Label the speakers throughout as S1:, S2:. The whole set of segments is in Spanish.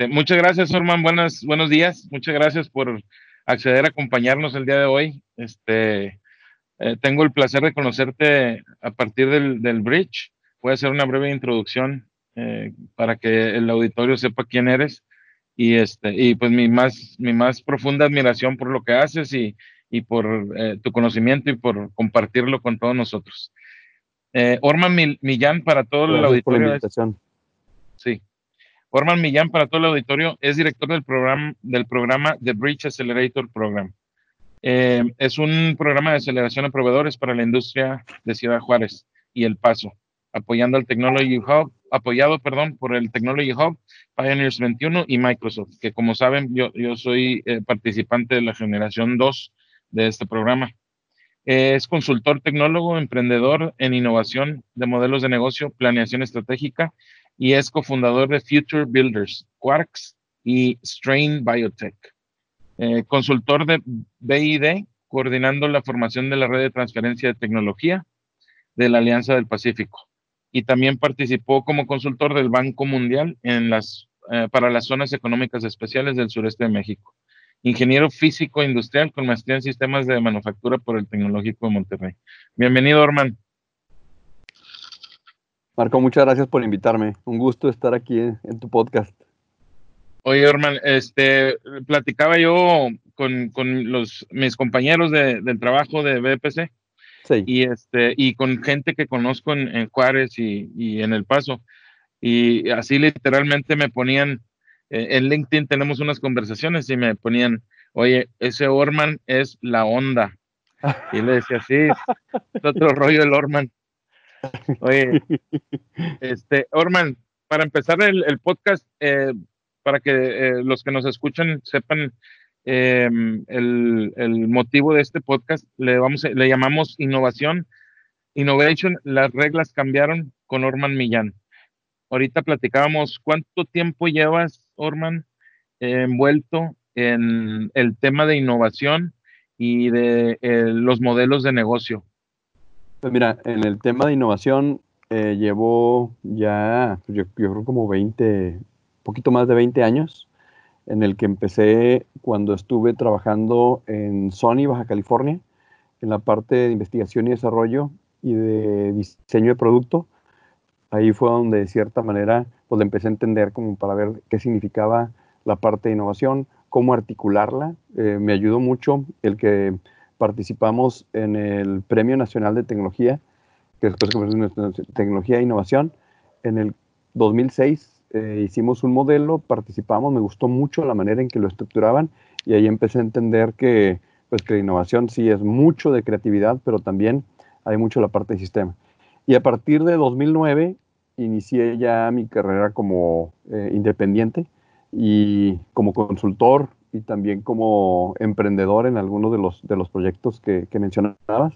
S1: este, muchas gracias, Orman. Buenas, buenos días. Muchas gracias por acceder a acompañarnos el día de hoy. Este, eh, tengo el placer de conocerte a partir del, del bridge. Voy a hacer una breve introducción eh, para que el auditorio sepa quién eres y este y pues mi más mi más profunda admiración por lo que haces y, y por eh, tu conocimiento y por compartirlo con todos nosotros. Orman Millán para todo el auditorio. sí. Orman Millán para todo el auditorio es director del programa del programa The Bridge Accelerator Program. Eh, es un programa de aceleración de proveedores para la industria de Ciudad Juárez y El Paso, apoyando al Technology Hub, apoyado, perdón, por el Technology Hub, Pioneers 21 y Microsoft, que como saben, yo, yo soy eh, participante de la generación 2 de este programa. Es consultor tecnólogo, emprendedor en innovación de modelos de negocio, planeación estratégica y es cofundador de Future Builders, Quarks y Strain Biotech. Eh, consultor de BID, coordinando la formación de la red de transferencia de tecnología de la Alianza del Pacífico. Y también participó como consultor del Banco Mundial eh, para las zonas económicas especiales del sureste de México. Ingeniero físico industrial con maestría en sistemas de manufactura por el Tecnológico de Monterrey. Bienvenido, Orman.
S2: Marco, muchas gracias por invitarme. Un gusto estar aquí en tu podcast.
S1: Oye, Orman, este, platicaba yo con, los, mis compañeros de, del trabajo de BPC sí. y, este, y con gente que conozco en, Juárez y, en El Paso. Y así literalmente me ponían, eh, en LinkedIn tenemos unas conversaciones y me ponían, oye, ese Orman es la onda. Y le decía, sí, es otro rollo el Orman. Oye, este, Orman, para empezar el, el podcast, eh, para que eh, los que nos escuchan sepan em, el, el, motivo de este podcast. Le, vamos, le llamamos innovación. Innovation, las reglas cambiaron con Orman Millán. Ahorita platicábamos, ¿cuánto tiempo llevas, Orman, envuelto en el tema de innovación y de eh, los modelos de negocio?
S2: Pues mira, en el tema de innovación eh, llevo ya, yo, yo, creo como 20, poquito más de 20 años, en el que empecé cuando estuve trabajando en Sony, Baja California, en la parte de investigación y desarrollo y de diseño de producto. Ahí fue donde de cierta manera pues empecé a entender como para ver qué significaba la parte de innovación, cómo articularla. Eh, me ayudó mucho el que participamos en el Premio Nacional de Tecnología, que después se Tecnología e Innovación, en el 2006 eh, hicimos un modelo, participamos, me gustó mucho la manera en que lo estructuraban y ahí empecé a entender que, pues, que la innovación sí es mucho de creatividad, pero también hay mucho la parte de sistema. Y a partir de 2009 inicié ya mi carrera como eh, independiente y como consultor y también como emprendedor en algunos de los, de los proyectos que, que mencionabas.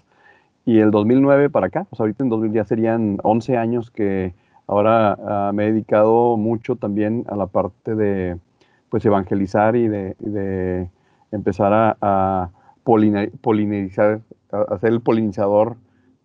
S2: Y el 2009 para acá, pues ahorita en 2000 ya serían 11 años que Ahora ah, me he dedicado mucho también a la parte de pues evangelizar y de, empezar a, a polinizar, a, ser el polinizador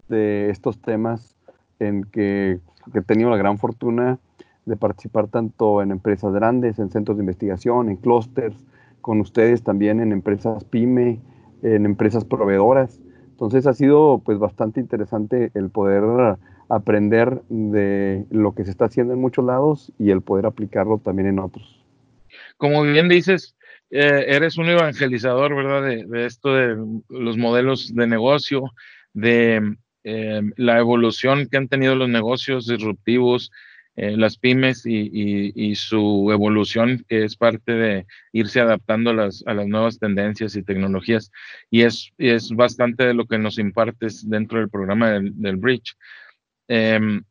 S2: de estos temas en que, he tenido la gran fortuna de participar tanto en empresas grandes, en centros de investigación, en clústeres, con ustedes también en empresas pyme, en empresas proveedoras. Entonces ha sido pues bastante interesante el poder aprender de lo que se está haciendo en muchos lados y el poder aplicarlo también en otros.
S1: Como bien dices, eh, eres un evangelizador, ¿verdad? De, esto de los modelos de negocio, de eh, la evolución que han tenido los negocios disruptivos, eh, las pymes y, su evolución, que es parte de irse adaptando a las, a las nuevas tendencias y tecnologías. Y es, es bastante de lo que nos impartes dentro del programa del, del Bridge. Em,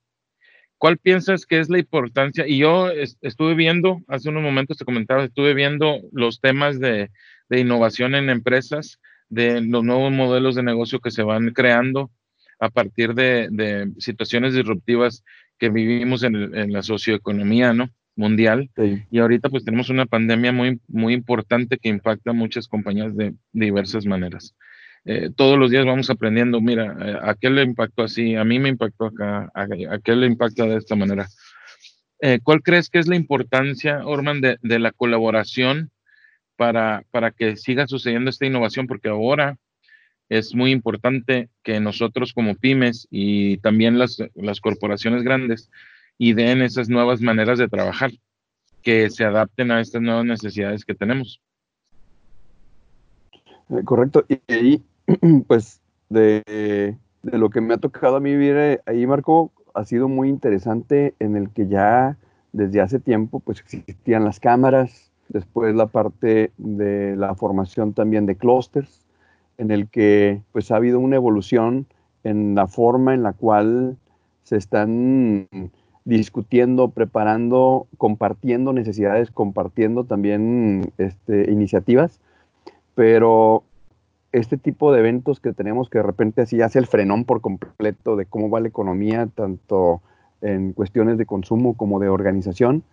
S1: ¿Cuál piensas que es la importancia? Y yo estuve viendo, hace unos momentos te comentaba, estuve viendo los temas de, innovación en empresas, de los nuevos modelos de negocio que se van creando a partir de, situaciones disruptivas que vivimos en, la socioeconomía ¿no? mundial. Y ahorita pues tenemos una pandemia muy, muy importante que impacta a muchas compañías de diversas maneras. Eh, todos los días vamos aprendiendo, mira, eh, a qué le impactó así, a mí me impactó acá, a, qué le impacta de esta manera. Eh, ¿Cuál crees que es la importancia, Orman, de, de la colaboración para, para que siga sucediendo esta innovación? Porque ahora es muy importante que nosotros como pymes y también las, las corporaciones grandes den esas nuevas maneras de trabajar que se adapten a estas nuevas necesidades que tenemos.
S2: Eh, correcto. Y ahí, pues, de, lo que me ha tocado a mí vivir eh, ahí, Marco, ha sido muy interesante en el que ya desde hace tiempo, pues, existían las cámaras, después la parte de la formación también de clústeres, en el que, pues, ha habido una evolución en la forma en la cual se están discutiendo, preparando, compartiendo necesidades, compartiendo también este, iniciativas, pero este tipo de eventos que tenemos que de repente así hace el frenón por completo de cómo va la economía, tanto en cuestiones de consumo como de organización,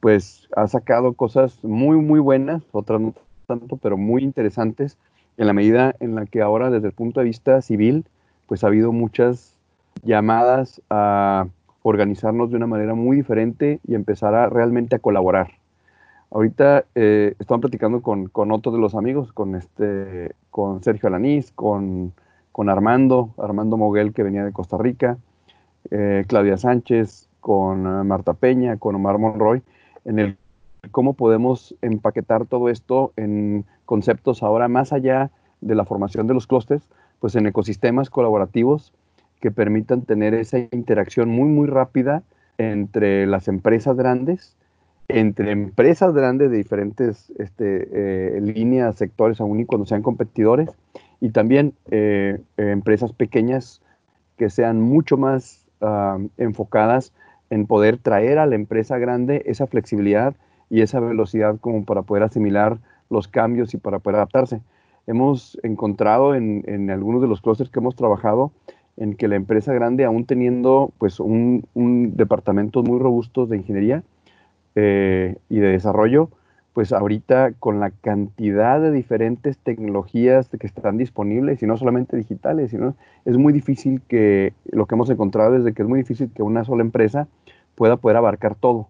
S2: pues ha sacado cosas muy, muy buenas, otras no tanto, pero muy interesantes, en la medida en la que ahora desde el punto de vista civil, pues ha habido muchas llamadas a organizarnos de una manera muy diferente y empezar a realmente a colaborar. Ahorita eh, estamos platicando con, con otros de los amigos, con, este, con Sergio Alanís, con, con Armando, Armando Moguel que venía de Costa Rica, eh, Claudia Sánchez, con eh, Marta Peña, con Omar Monroy, en el cómo podemos empaquetar todo esto en conceptos ahora más allá de la formación de los clústeres, pues en ecosistemas colaborativos que permitan tener esa interacción muy, muy rápida entre las empresas grandes, entre empresas grandes de diferentes este, eh, líneas, sectores, aún y cuando sean competidores, y también eh, empresas pequeñas que sean mucho más enfocadas en poder traer a la empresa grande esa flexibilidad y esa velocidad como para poder asimilar los cambios y para poder adaptarse. Hemos encontrado en, en algunos de los clústeres que hemos trabajado en que la empresa grande, aún teniendo pues un, un departamento muy robusto de ingeniería eh, y de desarrollo, pues ahorita con la cantidad de diferentes tecnologías que están disponibles, y no solamente digitales, sino es muy difícil que, lo que hemos encontrado es que es muy difícil que una sola empresa pueda poder abarcar todo.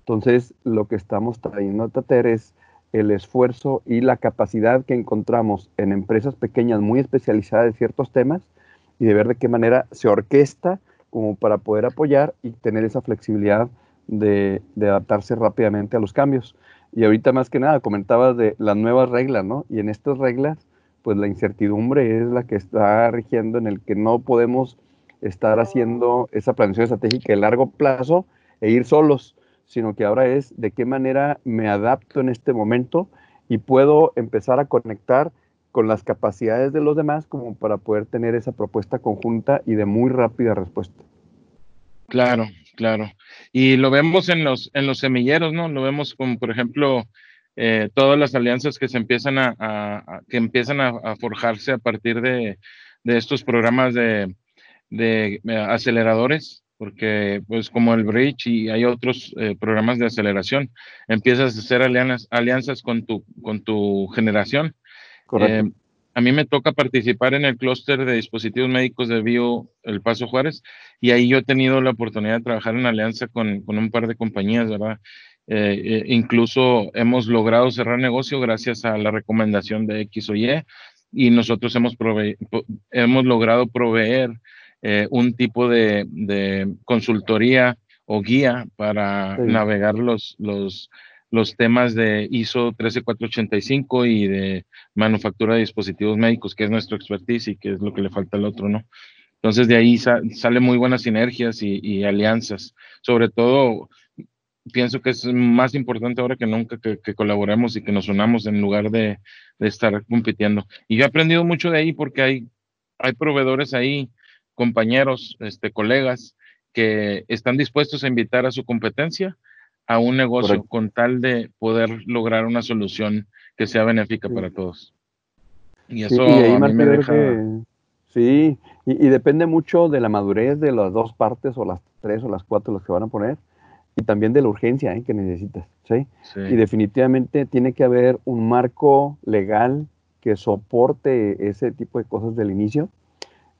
S2: Entonces, lo que estamos trayendo a Tater es el esfuerzo y la capacidad que encontramos en empresas pequeñas muy especializadas en ciertos temas, y de ver de qué manera se orquesta como para poder apoyar y tener esa flexibilidad de, adaptarse rápidamente a los cambios. Y ahorita más que nada comentabas de las nuevas reglas, ¿no? Y en estas reglas, pues la incertidumbre es la que está rigiendo en el que no podemos estar haciendo esa planeación estratégica de largo plazo e ir solos, sino que ahora es de qué manera me adapto en este momento y puedo empezar a conectar con las capacidades de los demás como para poder tener esa propuesta conjunta y de muy rápida respuesta.
S1: Claro, claro. Y lo vemos en los, en los semilleros, ¿no? Lo vemos como, por ejemplo, eh, todas las alianzas que se empiezan a, que empiezan a, forjarse a partir de, estos programas de, de, eh, aceleradores, porque pues como el Bridge y hay otros eh, programas de aceleración, empiezas a hacer alianzas, alianzas con tu, con tu generación eh, a mí me toca participar en el clúster de dispositivos médicos de Bio El Paso Juárez y ahí yo he tenido la oportunidad de trabajar en alianza con, un par de compañías, ¿verdad? Eh, eh, incluso hemos logrado cerrar negocio gracias a la recomendación de X o Y y nosotros hemos, hemos logrado proveer un tipo de, de, consultoría o guía para navegar los, los los temas de ISO 13485 y de manufactura de dispositivos médicos, que es nuestro expertise y que es lo que le falta al otro, ¿no? Entonces de ahí salen muy buenas sinergias y, alianzas. Sobre todo, pienso que es más importante ahora que nunca que, colaboremos y que nos unamos en lugar de, estar compitiendo. Y yo he aprendido mucho de ahí porque hay, hay proveedores ahí, compañeros, este, colegas, que están dispuestos a invitar a su competencia a un negocio con tal de poder lograr una solución que sea benéfica para todos.
S2: Y eso a mí me deja... sí, y, depende mucho de la madurez de las dos partes o las tres o las cuatro las que van a poner y también de la urgencia ¿eh? que necesitas. ¿sí? Y definitivamente tiene que haber un marco legal que soporte ese tipo de cosas del inicio.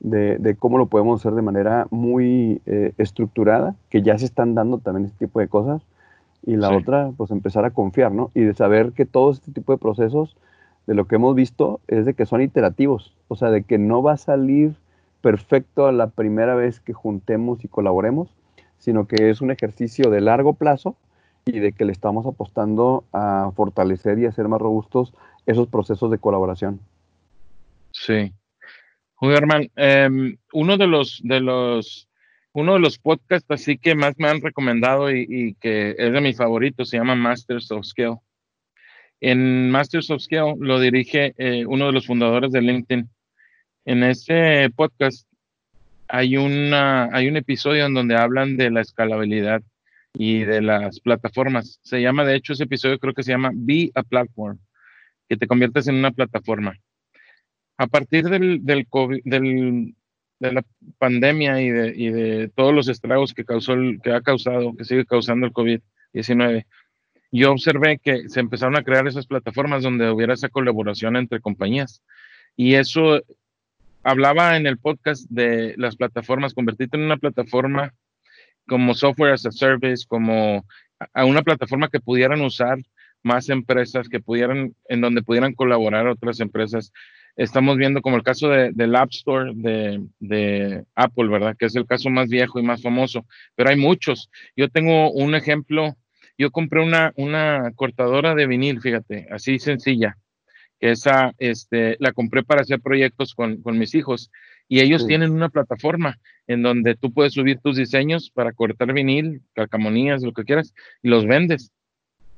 S2: De, cómo lo podemos hacer de manera muy eh, estructurada, que ya se están dando también este tipo de cosas, y la otra, pues empezar a confiar, ¿no? Y de saber que todo este tipo de procesos, de lo que hemos visto, es de que son iterativos, o sea, de que no va a salir perfecto a la primera vez que juntemos y colaboremos, sino que es un ejercicio de largo plazo y de que le estamos apostando a fortalecer y hacer más robustos esos procesos de colaboración.
S1: Sí. Julio eh, uno de los, de los, uno de los podcasts así que más me han recomendado y, que es de mis favoritos se llama Masters of Skill. En Masters of Skill lo dirige eh, uno de los fundadores de LinkedIn. En ese podcast hay, una, hay un episodio en donde hablan de la escalabilidad y de las plataformas. Se llama, de hecho, ese episodio creo que se llama Be a Platform, que te conviertes en una plataforma. A partir del, del, COVID, del de la pandemia y de, y de, todos los estragos que, causó el, que ha causado, que sigue causando el COVID-19, yo observé que se empezaron a crear esas plataformas donde hubiera esa colaboración entre compañías. Y eso hablaba en el podcast de las plataformas, convertirte en una plataforma como software as a service, como a una plataforma que pudieran usar más empresas, que pudieran, en donde pudieran colaborar otras empresas. Estamos viendo como el caso de, del App Store de, de, Apple, ¿verdad? Que es el caso más viejo y más famoso, pero hay muchos. Yo tengo un ejemplo, yo compré una, una cortadora de vinil, fíjate, así sencilla, que esa, este, la compré para hacer proyectos con, con mis hijos y ellos tienen una plataforma en donde tú puedes subir tus diseños para cortar vinil, calcamonías, lo que quieras, y los vendes.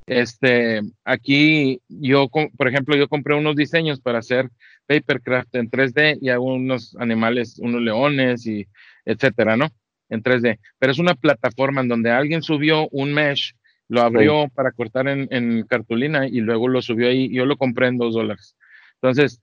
S1: Este, aquí yo, por ejemplo, yo compré unos diseños para hacer papercraft en 3D y hago unos animales, unos leones y etcétera, ¿no? En 3D. Pero es una plataforma en donde alguien subió un mesh, lo abrió para cortar en, en, cartulina y luego lo subió ahí. Yo lo compré en dos dólares. Entonces,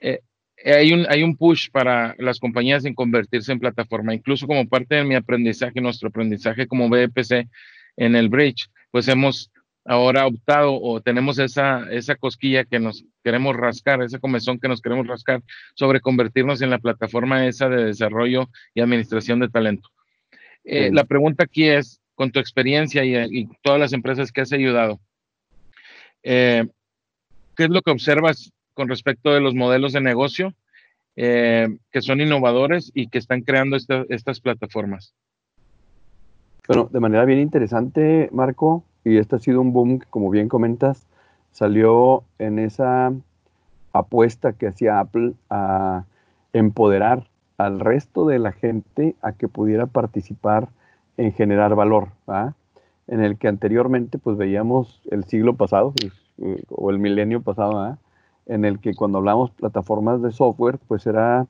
S1: eh, hay un, hay un push para las compañías en convertirse en plataforma, incluso como parte de mi aprendizaje, nuestro aprendizaje como BPC en el Bridge, pues hemos ahora optado o tenemos esa, esa cosquilla que nos queremos rascar, ese comezón que nos queremos rascar sobre convertirnos en la plataforma esa de desarrollo y administración de talento. Eh, la pregunta aquí es, con tu experiencia y, todas las empresas que has ayudado, eh, ¿qué es lo que observas con respecto de los modelos de negocio eh, que son innovadores y que están creando estas plataformas.
S2: Bueno, de manera bien interesante, Marco, y este ha sido un boom que, como bien comentas, salió en esa apuesta que hacía Apple a empoderar al resto de la gente a que pudiera participar en generar valor, en el que anteriormente pues veíamos el siglo pasado pues, eh, o el milenio pasado, en el que cuando hablamos plataformas de software, pues era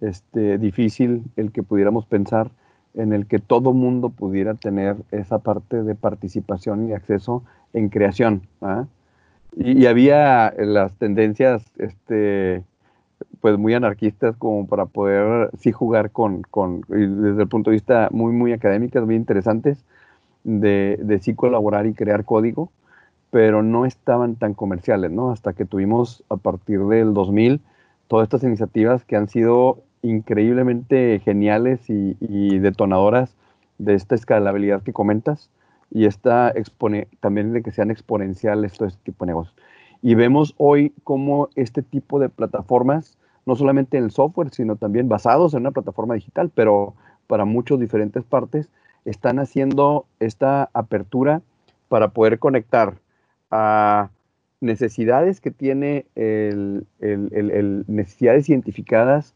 S2: este, difícil el que pudiéramos pensar en el que todo mundo pudiera tener esa parte de participación y acceso en creación. ¿ah? Y, había las tendencias este, pues muy anarquistas como para poder sí jugar con, con desde el punto de vista muy, muy académicas, muy interesantes, de, de sí colaborar y crear código pero no estaban tan comerciales, ¿no? Hasta que tuvimos a partir del 2000 todas estas iniciativas que han sido increíblemente geniales y, detonadoras de esta escalabilidad que comentas y esta expone, también de que sean exponenciales todo este tipo de negocios. Y vemos hoy cómo este tipo de plataformas, no solamente en el software, sino también basados en una plataforma digital, pero para muchas diferentes partes, están haciendo esta apertura para poder conectar a necesidades que tiene el, necesidades identificadas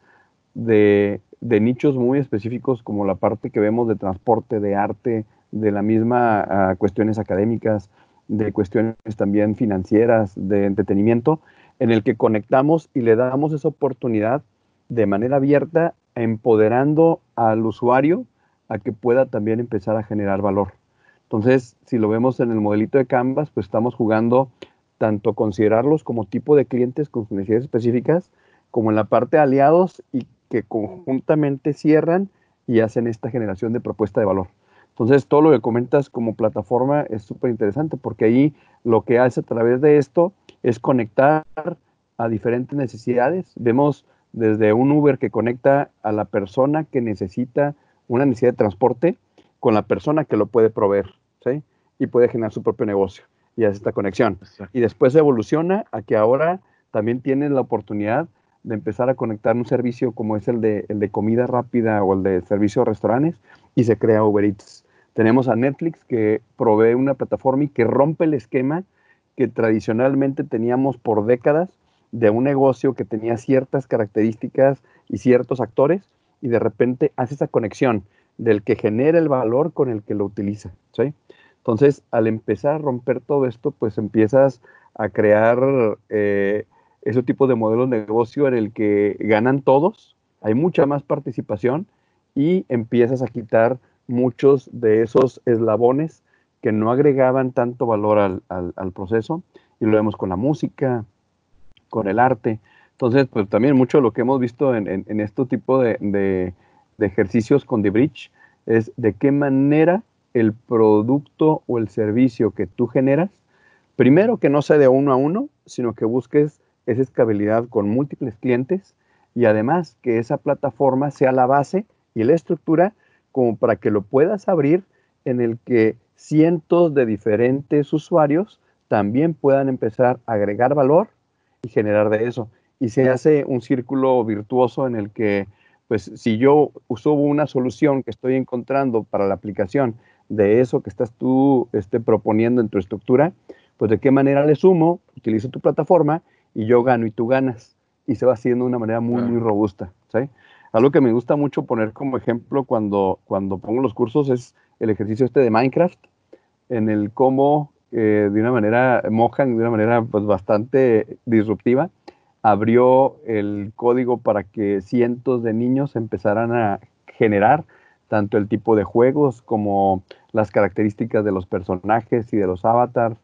S2: de, nichos muy específicos como la parte que vemos de transporte, de arte, de la misma ah, cuestiones académicas, de cuestiones también financieras, de entretenimiento, en el que conectamos y le damos esa oportunidad de manera abierta, empoderando al usuario a que pueda también empezar a generar valor. Entonces, si lo vemos en el modelito de Canvas, pues estamos jugando tanto considerarlos como tipo de clientes con necesidades específicas, como en la parte de aliados y que conjuntamente cierran y hacen esta generación de propuesta de valor. Entonces, todo lo que comentas como plataforma es súper interesante porque ahí lo que hace a través de esto es conectar a diferentes necesidades. Vemos desde un Uber que conecta a la persona que necesita una necesidad de transporte con la persona que lo puede proveer, ¿sí? Y puede generar su propio negocio y hace esta conexión. Y después evoluciona a que ahora también tienes la oportunidad de empezar a conectar un servicio como es el de, el de comida rápida o el de servicio de restaurantes y se crea Uber Eats. Tenemos a Netflix que provee una plataforma y que rompe el esquema que tradicionalmente teníamos por décadas de un negocio que tenía ciertas características y ciertos actores y de repente hace esa conexión del que genera el valor con el que lo utiliza. Entonces, al empezar a romper todo esto, pues empiezas a crear eh, ese tipo de modelos de negocio en el que ganan todos, hay mucha más participación y empiezas a quitar muchos de esos eslabones que no agregaban tanto valor al, proceso y lo vemos con la música, con el arte. Entonces, pues también mucho de lo que hemos visto en, en, este tipo de, ejercicios con The Bridge es de qué manera el producto o el servicio que tú generas, primero que no sea de uno a uno, sino que busques esa escalabilidad con múltiples clientes y además que esa plataforma sea la base y la estructura como para que lo puedas abrir en el que cientos de diferentes usuarios también puedan empezar a agregar valor y generar de eso. Y se hace un círculo virtuoso en el que, pues, si yo uso una solución que estoy encontrando para la aplicación de eso que estás tú este, proponiendo en tu estructura, pues de qué manera le sumo, utilizo tu plataforma y yo gano y tú ganas. Y se va haciendo de una manera muy, muy robusta. ¿sí? Algo que me gusta mucho poner como ejemplo cuando, cuando pongo los cursos es el ejercicio este de Minecraft, en el cómo eh, de una manera, Mohan de una manera pues bastante disruptiva, abrió el código para que cientos de niños empezaran a generar tanto el tipo de juegos como las características de los personajes y de los avatars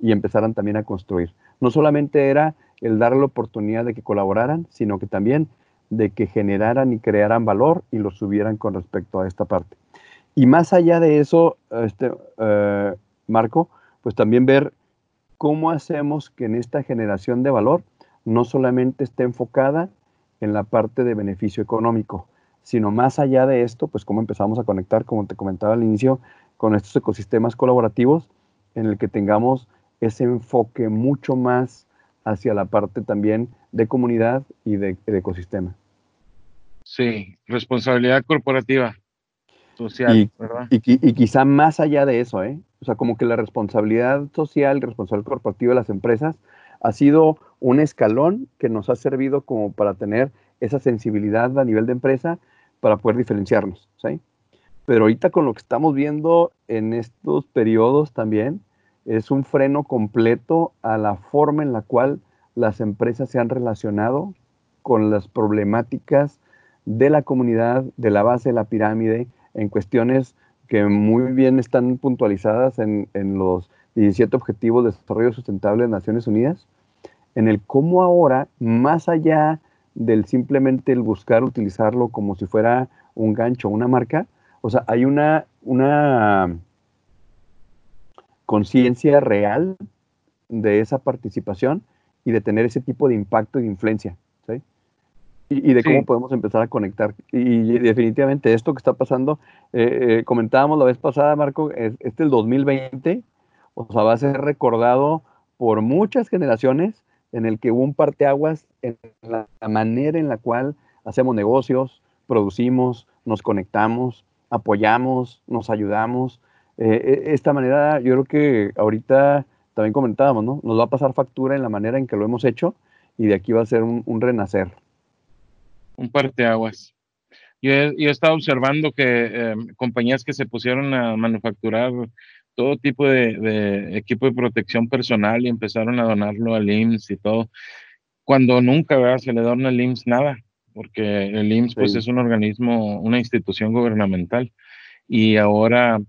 S2: y empezaran también a construir. No solamente era el dar la oportunidad de que colaboraran, sino que también de que generaran y crearan valor y lo subieran con respecto a esta parte. Y más allá de eso, este, eh, Marco, pues también ver cómo hacemos que en esta generación de valor no solamente esté enfocada en la parte de beneficio económico, sino más allá de esto, pues cómo empezamos a conectar, como te comentaba al inicio, con estos ecosistemas colaborativos en el que tengamos ese enfoque mucho más hacia la parte también de comunidad y de, de ecosistema.
S1: Sí, responsabilidad corporativa social,
S2: y, Y, quizá más allá de eso, ¿eh? O sea, como que la responsabilidad social, responsabilidad corporativa de las empresas ha sido un escalón que nos ha servido como para tener esa sensibilidad a nivel de empresa para poder diferenciarnos, ¿sí? Pero ahorita con lo que estamos viendo en estos periodos también es un freno completo a la forma en la cual las empresas se han relacionado con las problemáticas de la comunidad, de la base de la pirámide, en cuestiones que muy bien están puntualizadas en, los 17 Objetivos de Desarrollo Sustentable de Naciones Unidas, en el cómo ahora, más allá del simplemente el buscar utilizarlo como si fuera un gancho, una marca, o sea, hay una, una conciencia real de esa participación y de tener ese tipo de impacto y de influencia y, de cómo podemos empezar a conectar. Y, definitivamente esto que está pasando, eh, eh, comentábamos la vez pasada, Marco, es, este el 2020, o sea, va a ser recordado por muchas generaciones en el que hubo un parteaguas en la, manera en la cual hacemos negocios, producimos, nos conectamos, apoyamos, nos ayudamos. Eh, esta manera, yo creo que ahorita también comentábamos, ¿no? Nos va a pasar factura en la manera en que lo hemos hecho y de aquí va a ser un renacer
S1: un parteaguas. Yo he, yo he estado observando que em, compañías que se pusieron a manufacturar todo tipo de, equipo de protección personal y empezaron a donarlo al IMSS y todo, cuando nunca se le dona al IMSS nada, porque el IMSS pues es un organismo, una institución gubernamental y ahora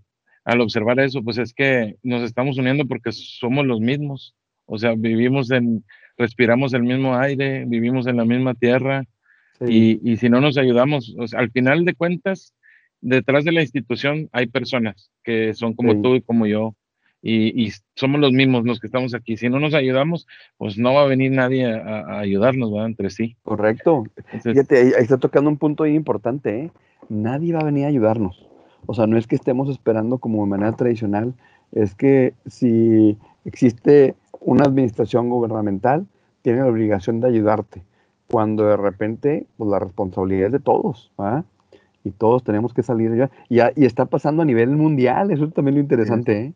S1: al observar eso pues es que nos estamos uniendo porque somos los mismos, o sea, vivimos en, respiramos el mismo aire, vivimos en la misma tierra, y, si no nos ayudamos, al final de cuentas, detrás de la institución hay personas que son como tú y como yo, y, somos los mismos los que estamos aquí. Si no nos ayudamos, pues no va a venir nadie a, ayudarnos, ¿verdad? Entre sí.
S2: Correcto. Fíjate, ahí, está tocando un punto ahí importante, ¿eh? Nadie va a venir a ayudarnos. O sea, no es que estemos esperando como de manera tradicional, es que si existe una administración gubernamental, tiene la obligación de ayudarte. Cuando de repente, pues la responsabilidad es de todos, ¿ah? Y todos tenemos que salir ya. Y, y está pasando a nivel mundial, eso es también lo interesante, ¿eh?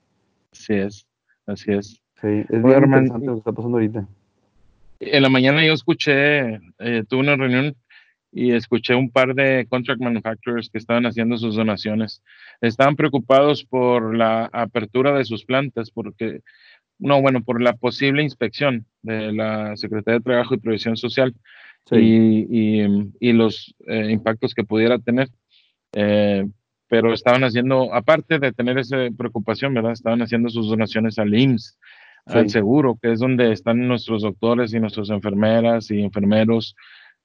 S1: Así es, así es.
S2: Sí, es muy interesante lo que está pasando ahorita.
S1: En la mañana yo escuché, eh, tuve una reunión y escuché un par de contract manufacturers que estaban haciendo sus donaciones. Estaban preocupados por la apertura de sus plantas, porque, no, bueno, por la posible inspección de la Secretaría de Trabajo y Previsión Social y, y, los eh, impactos que pudiera tener. Eh, pero estaban haciendo, aparte de tener esa preocupación, ¿verdad? Estaban haciendo sus donaciones al IMSS, al seguro, que es donde están nuestros doctores y nuestras enfermeras y enfermeros,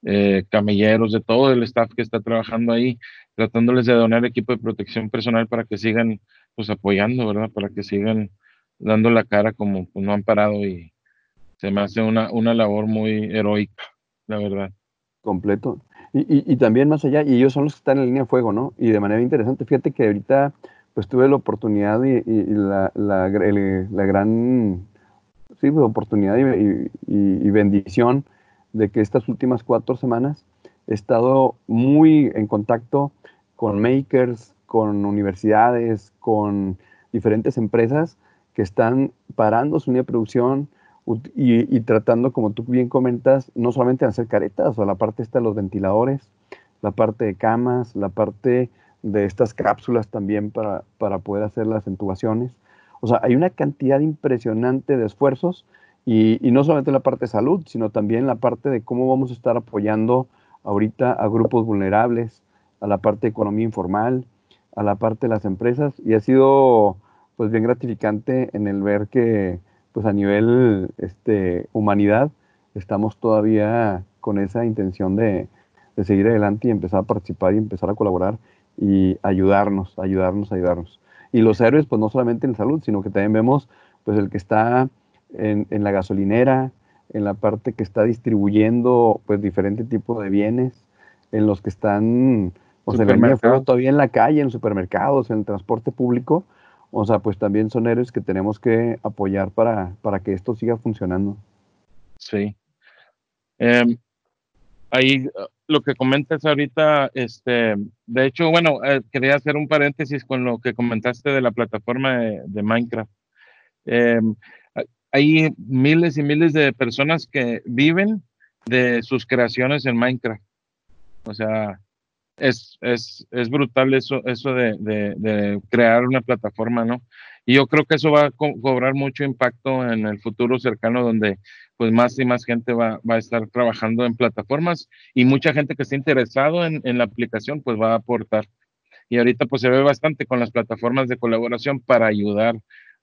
S1: eh, camilleros, de todo el staff que está trabajando ahí, tratándoles de donar equipo de protección personal para que sigan, pues, apoyando, ¿verdad? Para que sigan dando la cara como pues, no han parado y se me hace una, una labor muy heroica, la verdad.
S2: Completo. Y, también más allá, y ellos son los que están en línea de fuego, ¿no? Y de manera interesante, fíjate que ahorita pues tuve la oportunidad y, la, la, gran sí, pues, oportunidad y, bendición de que estas últimas cuatro semanas he estado muy en contacto con makers, con universidades, con diferentes empresas que están parando su línea de producción, y, tratando, como tú bien comentas, no solamente de hacer caretas, o la parte esta de los ventiladores, la parte de camas, la parte de estas cápsulas también para, para poder hacer las intubaciones. O sea, hay una cantidad impresionante de esfuerzos y, y, no solamente la parte de salud, sino también la parte de cómo vamos a estar apoyando ahorita a grupos vulnerables, a la parte de economía informal, a la parte de las empresas y ha sido pues bien gratificante en el ver que pues a nivel este, humanidad estamos todavía con esa intención de, seguir adelante y empezar a participar y empezar a colaborar y ayudarnos, ayudarnos, ayudarnos. Y los héroes, pues no solamente en salud, sino que también vemos pues el que está en, la gasolinera, en la parte que está distribuyendo pues diferente tipo de bienes, en los que están o sea, todavía en la calle, en supermercados, en el transporte público, o sea, pues también son héroes que tenemos que apoyar para, para que esto siga funcionando.
S1: Sí. Em, ahí lo que comentas ahorita, este, de hecho, bueno, eh, quería hacer un paréntesis con lo que comentaste de la plataforma de, Minecraft. Em, hay miles y miles de personas que viven de sus creaciones en Minecraft. O sea, es, es, es brutal eso, eso de, de, crear una plataforma, ¿no? Y yo creo que eso va a cobrar mucho impacto en el futuro cercano, donde pues más y más gente va, va a estar trabajando en plataformas y mucha gente que esté interesado en, en, la aplicación, pues va a aportar. Y ahorita pues se ve bastante con las plataformas de colaboración para ayudar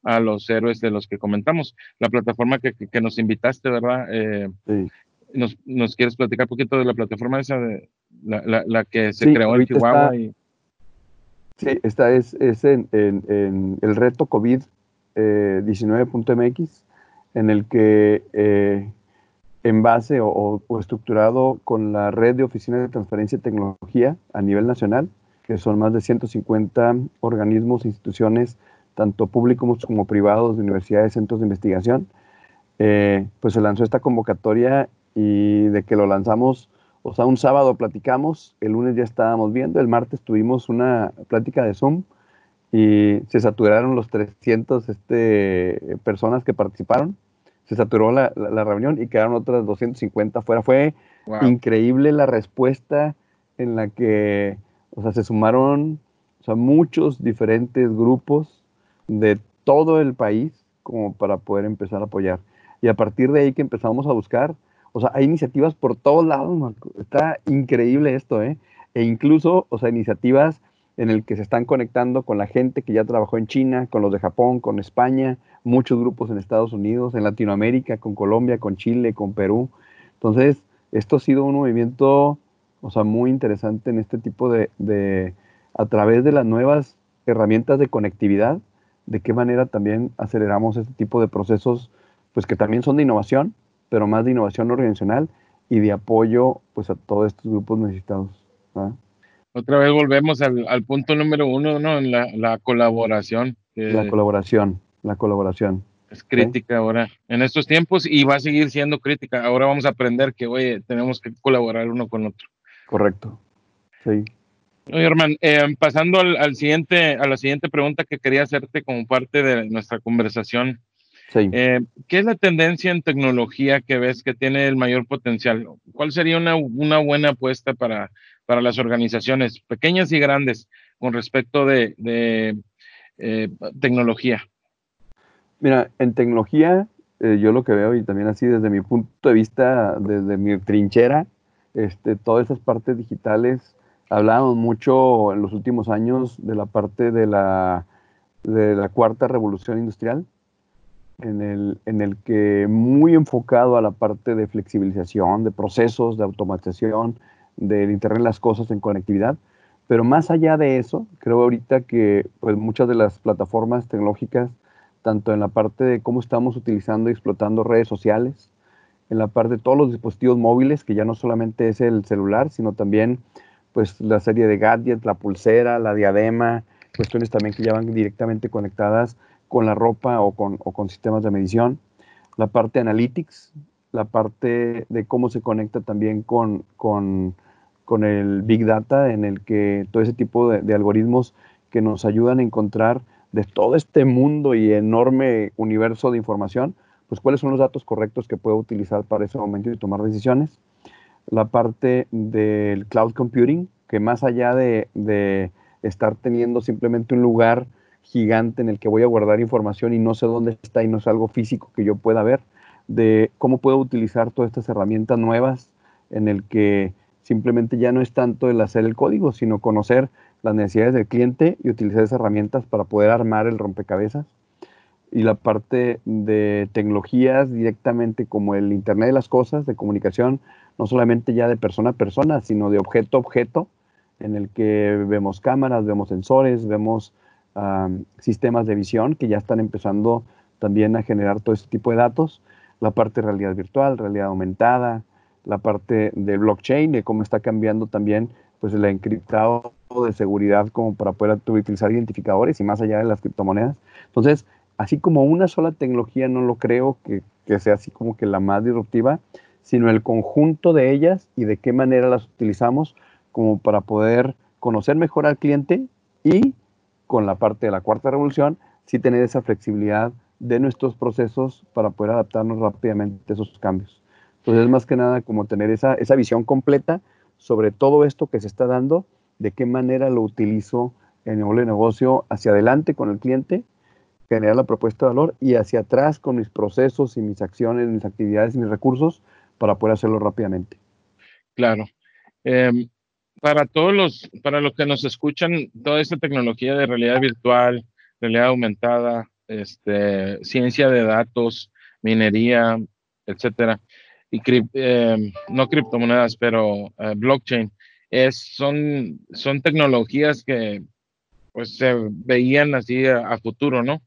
S1: a los héroes de los que comentamos. La plataforma que, que, nos invitaste, ¿verdad? Eh, sí. nos, nos, quieres platicar un poquito de la plataforma esa de, la, la, que se creó en Chihuahua.
S2: Sí, esta es, es en, en, el reto COVID-19.mx, eh, en el que eh, en base o, estructurado con la red de oficinas de transferencia y tecnología a nivel nacional, que son más de 150 organismos, instituciones, tanto públicos como privados, de universidades, centros de investigación, eh, pues se lanzó esta convocatoria y de que lo lanzamos o sea, un sábado platicamos, el lunes ya estábamos viendo, el martes tuvimos una plática de Zoom y se saturaron los 300 este, personas que participaron. Se saturó la, reunión y quedaron otras 250 afuera. Fue increíble la respuesta en la que, o sea, se sumaron o sea, muchos diferentes grupos de todo el país como para poder empezar a apoyar. Y a partir de ahí que empezamos a buscar, o sea, hay iniciativas por todos lados, Está increíble esto, ¿eh? E incluso, o sea, iniciativas en el que se están conectando con la gente que ya trabajó en China, con los de Japón, con España, muchos grupos en Estados Unidos, en Latinoamérica, con Colombia, con Chile, con Perú. Entonces, esto ha sido un movimiento, o sea, muy interesante en este tipo de, de a través de las nuevas herramientas de conectividad, de qué manera también aceleramos este tipo de procesos, pues que también son de innovación, pero más de innovación organizacional y de apoyo pues a todos estos grupos necesitados.
S1: Otra vez volvemos al, punto número uno, ¿no? La, la colaboración.
S2: la colaboración, la colaboración.
S1: Es crítica ahora en estos tiempos y va a seguir siendo crítica. Ahora vamos a aprender que, oye, tenemos que colaborar uno con otro.
S2: Correcto. Sí.
S1: Oye, Herman, eh, pasando al, siguiente, a la siguiente pregunta que quería hacerte como parte de nuestra conversación. Sí. Eh, ¿Qué es la tendencia en tecnología que ves que tiene el mayor potencial? ¿Cuál sería una, una buena apuesta para, para las organizaciones, pequeñas y grandes, con respecto de, de eh, tecnología?
S2: Mira, en tecnología, yo lo que veo, y también así desde mi punto de vista, desde mi trinchera, este, todas esas partes digitales Hablábamos mucho en los últimos años de la parte de la, cuarta revolución industrial, en el, en el que muy enfocado a la parte de flexibilización, de procesos, de automatización, del Internet de las Cosas en conectividad. Pero más allá de eso, creo ahorita que pues, muchas de las plataformas tecnológicas, tanto en la parte de cómo estamos utilizando y explotando redes sociales, en la parte de todos los dispositivos móviles, que ya no solamente es el celular, sino también pues la serie de gadgets, la pulsera, la diadema, cuestiones también que ya van directamente conectadas con la ropa o con, o con sistemas de medición, la parte analytics, la parte de cómo se conecta también con, con, con el Big Data, en el que todo ese tipo de, de, algoritmos que nos ayudan a encontrar de todo este mundo y enorme universo de información, pues cuáles son los datos correctos que puedo utilizar para ese momento y tomar decisiones la parte del cloud computing, que más allá de, estar teniendo simplemente un lugar gigante en el que voy a guardar información y no sé dónde está y no es algo físico que yo pueda ver, de cómo puedo utilizar todas estas herramientas nuevas en el que simplemente ya no es tanto el hacer el código, sino conocer las necesidades del cliente y utilizar esas herramientas para poder armar el rompecabezas. Y la parte de tecnologías directamente como el Internet de las Cosas, de comunicación, no solamente ya de persona a persona, sino de objeto a objeto, en el que vemos cámaras, vemos sensores, vemos sistemas de visión que ya están empezando también a generar todo este tipo de datos, la parte de realidad virtual, realidad aumentada, la parte de blockchain, de cómo está cambiando también pues el encriptado de seguridad como para poder utilizar identificadores y más allá de las criptomonedas. Entonces, así como una sola tecnología no lo creo que, que sea así como que la más disruptiva, sino el conjunto de ellas y de qué manera las utilizamos como para poder conocer mejor al cliente y con la parte de la cuarta revolución, sí tener esa flexibilidad de nuestros procesos para poder adaptarnos rápidamente a esos cambios. Entonces, más que nada, como tener esa, esa visión completa sobre todo esto que se está dando, de qué manera lo utilizo en el negocio hacia adelante con el cliente, generar la propuesta de valor y hacia atrás con mis procesos y mis acciones, mis actividades y mis recursos para poder hacerlo rápidamente.
S1: Claro. Em, para todos los, para los que nos escuchan, toda esta tecnología de realidad virtual, realidad aumentada, este, ciencia de datos, minería, etcétera, y em, no criptomonedas, pero eh, blockchain, es, son, son tecnologías que pues se veían así a, futuro, ¿no?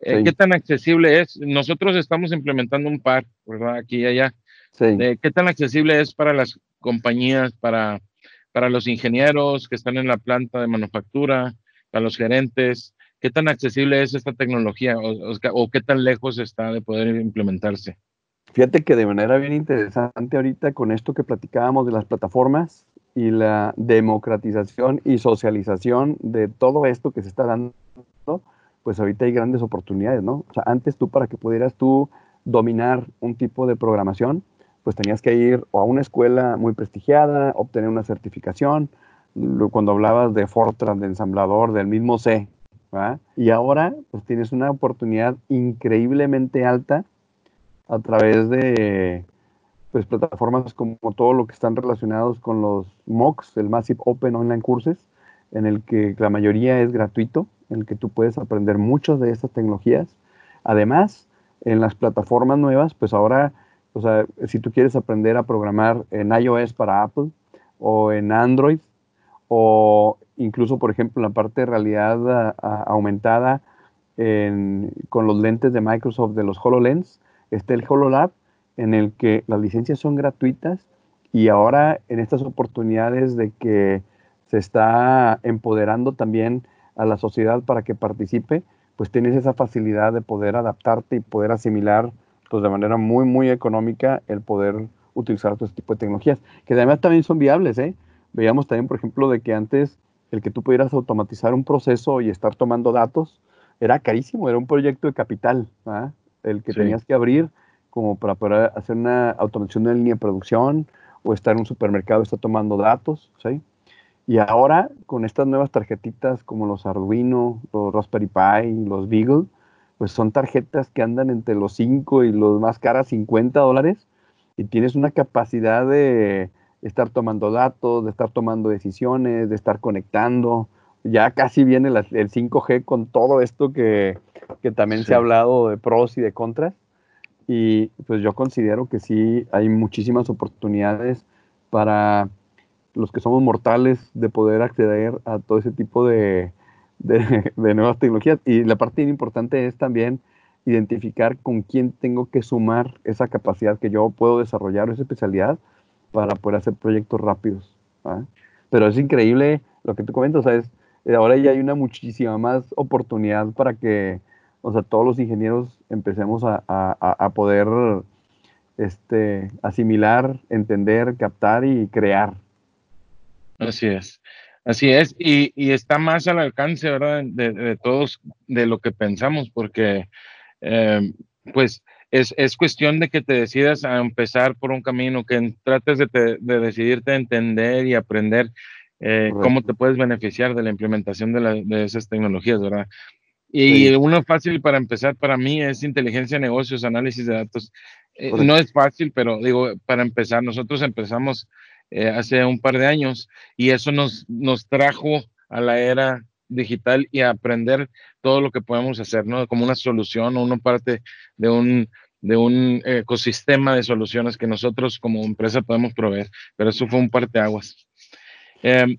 S1: Eh, ¿Qué tan accesible es? Nosotros estamos implementando un par, ¿verdad? Aquí y allá. ¿Qué tan accesible es para las compañías, para, para los ingenieros que están en la planta de manufactura, para los gerentes? ¿Qué tan accesible es esta tecnología o, qué tan lejos está de poder implementarse?
S2: Fíjate que de manera bien interesante ahorita con esto que platicábamos de las plataformas y la democratización y socialización de todo esto que se está dando, pues ahorita hay grandes oportunidades, ¿no? O sea, antes tú para que pudieras tú dominar un tipo de programación, pues tenías que ir a una escuela muy prestigiada, obtener una certificación, cuando hablabas de Fortran, de ensamblador, del mismo C, y ahora pues tienes una oportunidad increíblemente alta a través de pues, plataformas como todo lo que están relacionados con los MOOCs, el Massive Open Online Courses, en el que la mayoría es gratuito, en el que tú puedes aprender muchas de estas tecnologías. Además, en las plataformas nuevas, pues ahora o sea, si tú quieres aprender a programar en iOS para Apple o en Android o incluso, por ejemplo, la parte de realidad aumentada con los lentes de Microsoft de los HoloLens, está el HoloLab, en el que las licencias son gratuitas y ahora en estas oportunidades de que se está empoderando también a la sociedad para que participe, pues tienes esa facilidad de poder adaptarte y poder asimilar pues de manera muy, muy económica el poder utilizar todo este tipo de tecnologías, que además también son viables, ¿eh? Veíamos también, por ejemplo, de que antes el que tú pudieras automatizar un proceso y estar tomando datos era carísimo, era un proyecto de capital, el que tenías que abrir como para poder hacer una automatización de línea de producción o estar en un supermercado y estar tomando datos, ¿sí? Y ahora, con estas nuevas tarjetitas como los Arduino, los Raspberry Pi, los Beagle, pues son tarjetas que andan entre los 5 y los más caras 50 dólares y tienes una capacidad de estar tomando datos, de estar tomando decisiones, de estar conectando. Ya casi viene el 5G con todo esto que, también se ha hablado de pros y de contras. Y pues yo considero que sí hay muchísimas oportunidades para los que somos mortales de poder acceder a todo ese tipo de, nuevas tecnologías. Y la parte importante es también identificar con quién tengo que sumar esa capacidad que yo puedo desarrollar, esa especialidad, para poder hacer proyectos rápidos. Pero es increíble lo que tú comentas, o sea, ahora ya hay una muchísima más oportunidad para que, o sea, todos los ingenieros empecemos a, a poder este, asimilar, entender, captar y crear.
S1: Así es, así es, y, y está más al alcance, ¿verdad? De, de, todos, de lo que pensamos, porque eh, pues es, es, cuestión de que te decidas a empezar por un camino, que trates de, de decidirte a entender y aprender eh, cómo te puedes beneficiar de la implementación de, la, de esas tecnologías, ¿verdad? Y uno fácil para empezar para mí es inteligencia de negocios, análisis de datos. Eh, no es fácil, pero digo, para empezar, nosotros empezamos eh, hace un par de años y eso nos, nos trajo a la era digital y a aprender todo lo que podemos hacer, ¿no? Como una solución o una parte de un, de un ecosistema de soluciones que nosotros como empresa podemos proveer. Pero eso fue un parteaguas. Eh,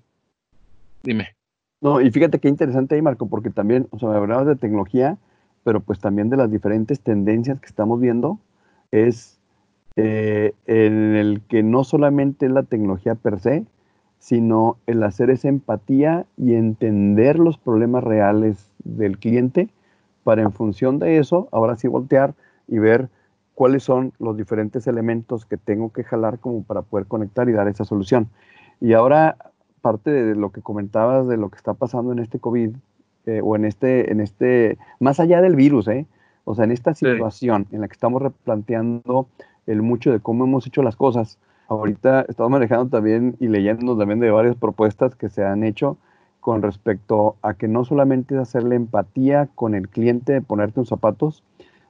S1: dime.
S2: No, y fíjate qué interesante ahí, Marco, porque también, o sea, hablabas de tecnología, pero pues también de las diferentes tendencias que estamos viendo, es eh, en el que no solamente es la tecnología per se, sino el hacer esa empatía y entender los problemas reales del cliente para en función de eso, ahora sí voltear y ver cuáles son los diferentes elementos que tengo que jalar como para poder conectar y dar esa solución. Y ahora, parte de lo que comentabas de lo que está pasando en este COVID, eh, o en este, en este, más allá del virus, ¿eh? o sea, en esta situación en la que estamos replanteando el mucho de cómo hemos hecho las cosas. Ahorita estamos manejando también y leyendo también de varias propuestas que se han hecho con respecto a que no solamente es hacerle empatía con el cliente, de ponerte un zapatos,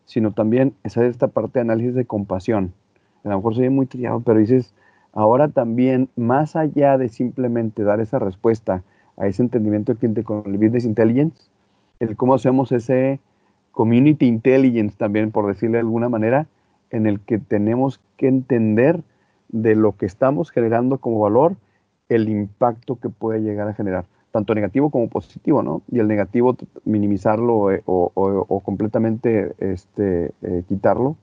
S2: sino también es esta parte de análisis de compasión. A lo mejor soy muy trillado, pero dices, ahora también, más allá de simplemente dar esa respuesta a ese entendimiento del cliente con el business intelligence, el cómo hacemos ese community intelligence también, por decirle de alguna manera, en el que tenemos que entender de lo que estamos generando como valor, el impacto que puede llegar a generar, tanto negativo como positivo, ¿no? Y el negativo minimizarlo eh, o, completamente este, eh, quitarlo,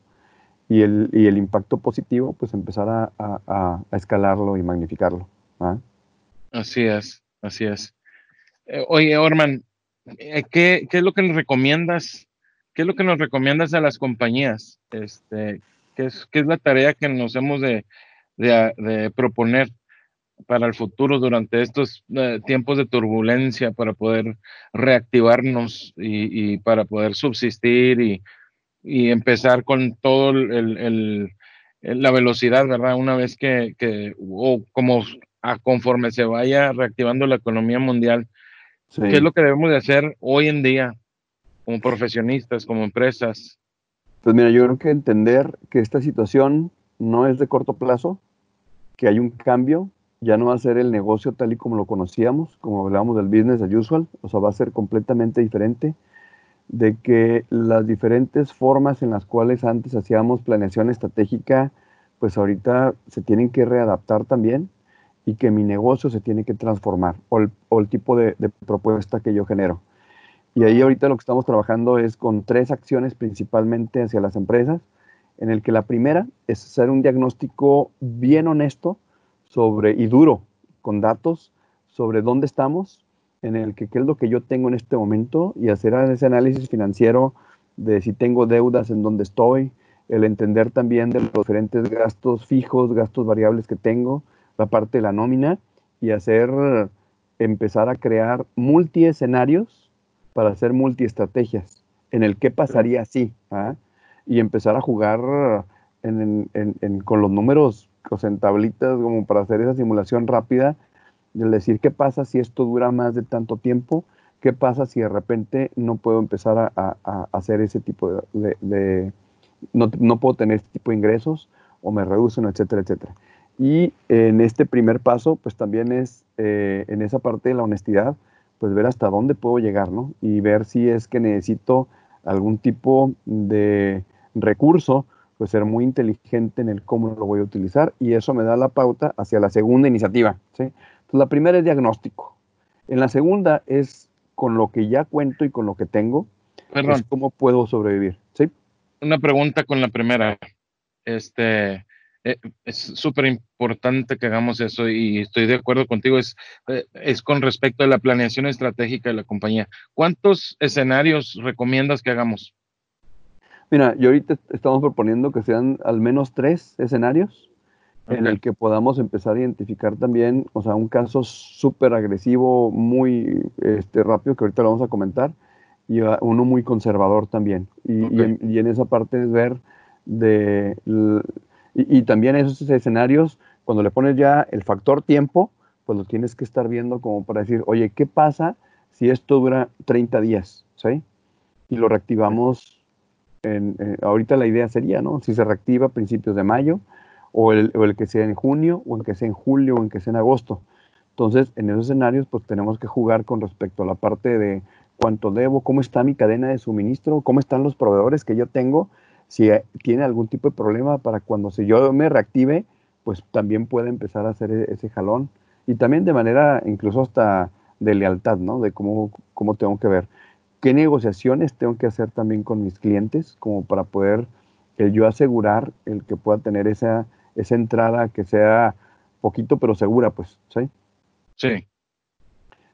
S2: y el, y el, impacto positivo, pues empezar a, a, escalarlo y magnificarlo. ¿ah?
S1: Así es, así es. Eh, oye, Orman, ¿qué, ¿qué, es lo que nos recomiendas ¿qué es lo que nos recomiendas a las compañías? Este, ¿qué, es, ¿Qué es la tarea que nos hemos de, de, proponer para el futuro durante estos eh, tiempos de turbulencia para poder reactivarnos y, y para poder subsistir y, y, empezar con todo el, el, la velocidad, ¿verdad? Una vez que, que o como a conforme se vaya reactivando la economía mundial, ¿qué es lo que debemos de hacer hoy en día como profesionistas, como empresas?
S2: Pues mira, yo creo que entender que esta situación no es de corto plazo, que hay un cambio, ya no va a ser el negocio tal y como lo conocíamos, como hablábamos del business as usual, o sea, va a ser completamente diferente, de que las diferentes formas en las cuales antes hacíamos planeación estratégica, pues ahorita se tienen que readaptar también y que mi negocio se tiene que transformar o el, tipo de propuesta que yo genero. Y ahí ahorita lo que estamos trabajando es con tres acciones principalmente hacia las empresas, en el que la primera es hacer un diagnóstico bien honesto sobre y duro, con datos, sobre dónde estamos, en el que qué es lo que yo tengo en este momento y hacer ese análisis financiero de si tengo deudas, en dónde estoy, el entender también de los diferentes gastos fijos, gastos variables que tengo, la parte de la nómina y hacer, empezar a crear multi-escenarios para hacer multiestrategias en el qué pasaría si, ¿ah? y empezar a jugar con los números o en tablitas como para hacer esa simulación rápida, de decir qué pasa si esto dura más de tanto tiempo, qué pasa si de repente no puedo empezar a, hacer ese tipo de, no, no, puedo tener este tipo de ingresos o me reducen, etcétera, etcétera. Y en este primer paso, pues también es eh, en esa parte de la honestidad, pues ver hasta dónde puedo llegar, ¿no? Y ver si es que necesito algún tipo de recurso, pues ser muy inteligente en el cómo lo voy a utilizar y eso me da la pauta hacia la segunda iniciativa, ¿sí? Entonces la primera es diagnóstico. En la segunda es con lo que ya cuento y con lo que tengo, es cómo puedo sobrevivir, ¿sí?
S1: Una pregunta con la primera. Este, es súper importante que hagamos eso y estoy de acuerdo contigo, es, eh, es con respecto a la planeación estratégica de la compañía. ¿Cuántos escenarios recomiendas que hagamos?
S2: Mira, yo ahorita estamos proponiendo que sean al menos tres escenarios en el que podamos empezar a identificar también, o sea, un caso súper agresivo, muy este, rápido, que ahorita lo vamos a comentar, y uno muy conservador también. Y, y, en, y en, esa parte es ver de y, también esos escenarios, cuando le pones ya el factor tiempo, pues lo tienes que estar viendo como para decir, oye, ¿qué pasa si esto dura 30 días? ¿Sí? Y lo reactivamos, en, eh, ahorita la idea sería, ¿no? Si se reactiva a principios de mayo, o el, o el que sea en junio, o el que sea en julio, o el que sea en agosto. Entonces, en esos escenarios, pues tenemos que jugar con respecto a la parte de cuánto debo, cómo está mi cadena de suministro, cómo están los proveedores que yo tengo si eh, tiene algún tipo de problema para cuando si yo me reactive, pues también puede empezar a hacer e-, ese jalón. Y también de manera incluso hasta de lealtad, ¿no? De cómo, cómo tengo que ver. ¿Qué negociaciones tengo que hacer también con mis clientes como para poder el yo asegurar el que pueda tener esa, esa entrada que sea poquito pero segura, pues, ¿sí?
S1: Sí.